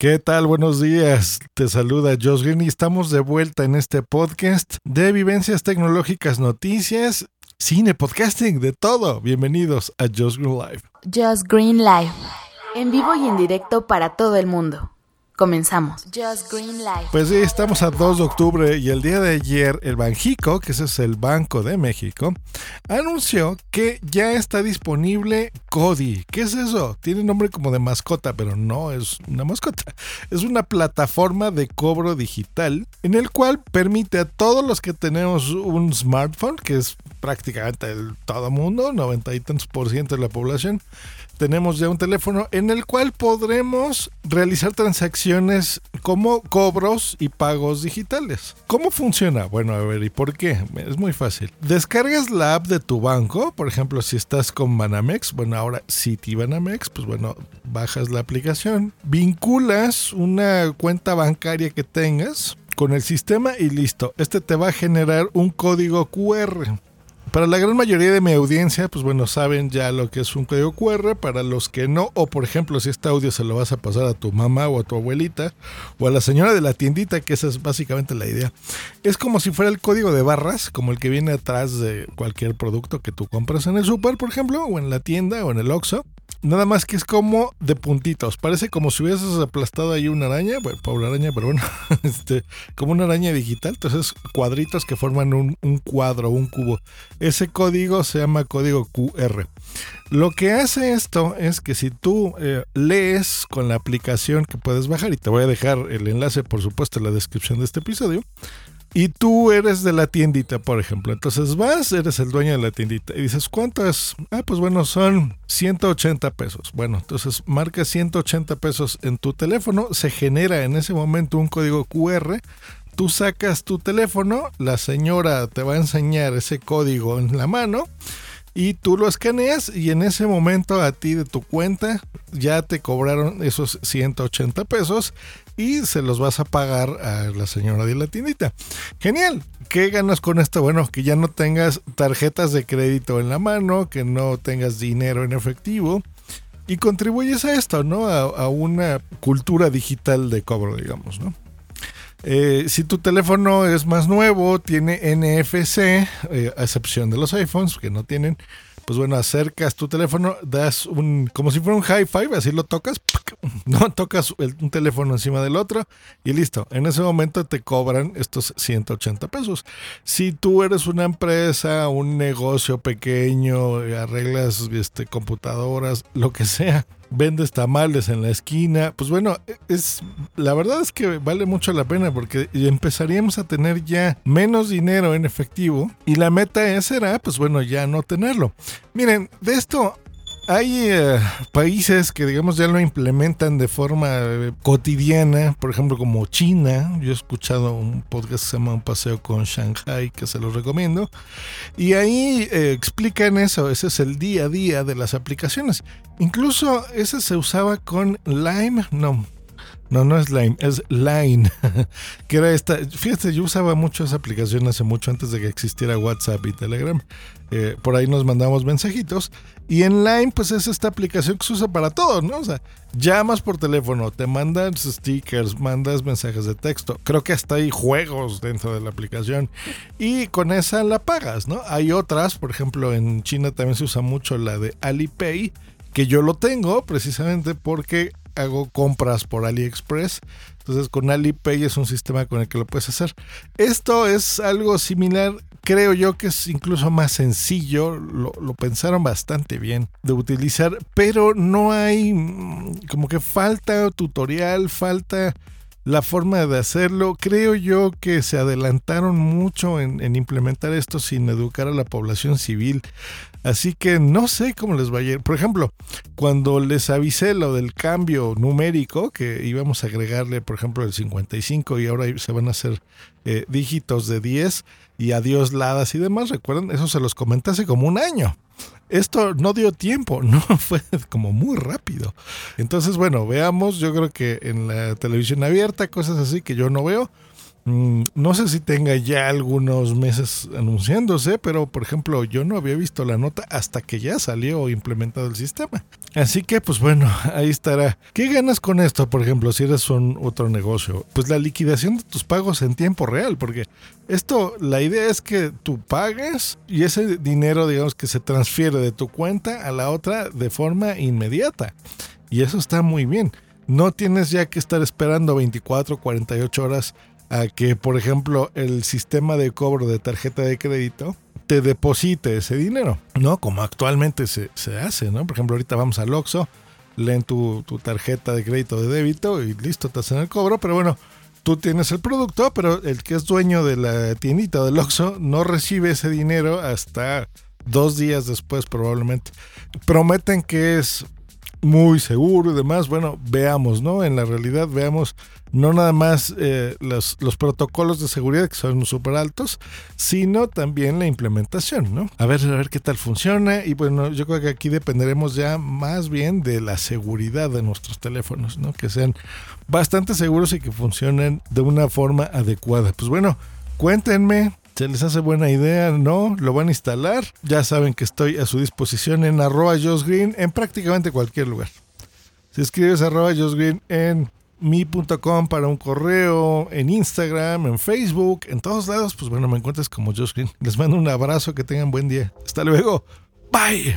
¿Qué tal? Buenos días. Te saluda Josh Green y estamos de vuelta en este podcast de vivencias tecnológicas, noticias, cine, podcasting, de todo. Bienvenidos a Josh Green Live. Just Green Live. En vivo y en directo para todo el mundo. Comenzamos. Just Green. Pues sí, estamos a 2 de octubre y el día de ayer el Banjico, que ese es el Banco de México, anunció que ya está disponible Cody. ¿Qué es eso? Tiene nombre como de mascota, pero no es una mascota. Es una plataforma de cobro digital en el cual permite a todos los que tenemos un smartphone, que es prácticamente el todo mundo, 90 y tantos por ciento de la población, tenemos ya un teléfono en el cual podremos realizar transacciones como cobros y pagos digitales. ¿Cómo funciona? Bueno, a ver, ¿y por qué? Es muy fácil. Descargas la app de tu banco, por ejemplo, si estás con Banamex, bueno, ahora City Banamex, pues bueno, bajas la aplicación, vinculas una cuenta bancaria que tengas con el sistema y listo. Este te va a generar un código QR. Para la gran mayoría de mi audiencia, pues bueno, saben ya lo que es un código QR. Para los que no, o por ejemplo, si este audio se lo vas a pasar a tu mamá o a tu abuelita, o a la señora de la tiendita, que esa es básicamente la idea. Es como si fuera el código de barras, como el que viene atrás de cualquier producto que tú compras en el super, por ejemplo, o en la tienda o en el Oxxo. Nada más que es como de puntitos. Parece como si hubieses aplastado ahí una araña. Bueno, pobre araña, pero bueno. Este, como una araña digital. Entonces, cuadritos que forman un, un cuadro, un cubo. Ese código se llama código QR. Lo que hace esto es que si tú eh, lees con la aplicación que puedes bajar, y te voy a dejar el enlace, por supuesto, en la descripción de este episodio y tú eres de la tiendita, por ejemplo. Entonces vas, eres el dueño de la tiendita y dices, ¿cuánto es? Ah, pues bueno, son 180 pesos. Bueno, entonces marcas 180 pesos en tu teléfono, se genera en ese momento un código QR. Tú sacas tu teléfono, la señora te va a enseñar ese código en la mano y tú lo escaneas y en ese momento a ti de tu cuenta ya te cobraron esos 180 pesos y se los vas a pagar a la señora de la tiendita. Genial. ¿Qué ganas con esto? Bueno, que ya no tengas tarjetas de crédito en la mano, que no tengas dinero en efectivo y contribuyes a esto, ¿no? A, una cultura digital de cobro, digamos, ¿no? Eh, si tu teléfono es más nuevo, tiene NFC, eh, a excepción de los iPhones que no tienen, pues bueno, acercas tu teléfono, das un, como si fuera un high five, así lo tocas, no tocas un teléfono encima del otro y listo. En ese momento te cobran estos 180 pesos. Si tú eres una empresa, un negocio pequeño, arreglas este, computadoras, lo que sea, vendes tamales en la esquina, pues bueno, es la verdad es que vale mucho la pena porque empezaríamos a tener ya menos dinero en efectivo y la meta será, pues bueno, ya no tenerlo. Miren, de esto hay eh, países que, digamos, ya lo implementan de forma eh, cotidiana, por ejemplo, como China. Yo he escuchado un podcast que se llama Un paseo con Shanghai, que se los recomiendo. Y ahí eh, explican eso, ese es el día a día de las aplicaciones. Incluso ese se usaba con Lime, no, no, no es Lime, es Line. que era esta. Fíjate, yo usaba mucho esa aplicación hace mucho antes de que existiera WhatsApp y Telegram. Eh, por ahí nos mandamos mensajitos. Y en Line, pues es esta aplicación que se usa para todo, ¿no? O sea, llamas por teléfono, te mandan stickers, mandas mensajes de texto. Creo que hasta hay juegos dentro de la aplicación. Y con esa la pagas, ¿no? Hay otras, por ejemplo, en China también se usa mucho la de Alipay que yo lo tengo precisamente porque hago compras por AliExpress. Entonces con Alipay es un sistema con el que lo puedes hacer. Esto es algo similar, creo yo que es incluso más sencillo, lo, pensaron bastante bien de utilizar, pero no hay mm, como que falta tutorial, falta la forma de hacerlo. Creo yo que se adelantaron mucho en, implementar esto sin educar a la población civil. Así que no sé cómo les va a ir. Por ejemplo, cuando les avisé lo del cambio numérico, que íbamos a agregarle, por ejemplo, el 55 y ahora se van a hacer eh, dígitos de 10 y adiós ladas y demás, recuerden, eso se los comenté hace como un año esto no dio tiempo, no fue como muy rápido. Entonces, bueno, veamos, yo creo que en la televisión abierta, cosas así que yo no veo, no sé si tenga ya algunos meses anunciándose, pero por ejemplo yo no había visto la nota hasta que ya salió implementado el sistema. Así que pues bueno, ahí estará. ¿Qué ganas con esto, por ejemplo, si eres un otro negocio? Pues la liquidación de tus pagos en tiempo real, porque esto, la idea es que tú pagues y ese dinero, digamos, que se transfiere de tu cuenta a la otra de forma inmediata. Y eso está muy bien. No tienes ya que estar esperando 24, 48 horas a que, por ejemplo, el sistema de cobro de tarjeta de crédito te deposite ese dinero, ¿no? Como actualmente se, hace, ¿no? Por ejemplo, ahorita vamos al Oxxo, leen tu, tu, tarjeta de crédito de débito y listo, te hacen el cobro, pero bueno, tú tienes el producto, pero el que es dueño de la tiendita del Oxxo no recibe ese dinero hasta dos días después probablemente. Prometen que es muy seguro y demás. Bueno, veamos, ¿no? En la realidad veamos no nada más eh, los, los, protocolos de seguridad que son súper altos, sino también la implementación, ¿no? A ver, a ver qué tal funciona y bueno, yo creo que aquí dependeremos ya más bien de la seguridad de nuestros teléfonos, ¿no? Que sean bastante seguros y que funcionen de una forma adecuada. Pues bueno, cuéntenme ¿Se les hace buena idea? ¿No? ¿Lo van a instalar? Ya saben que estoy a su disposición en arroba Green en prácticamente cualquier lugar. Si escribes arroba Green en mi.com para un correo, en Instagram, en Facebook, en todos lados, pues bueno, me encuentras como Josh Green. Les mando un abrazo, que tengan buen día. Hasta luego. Bye.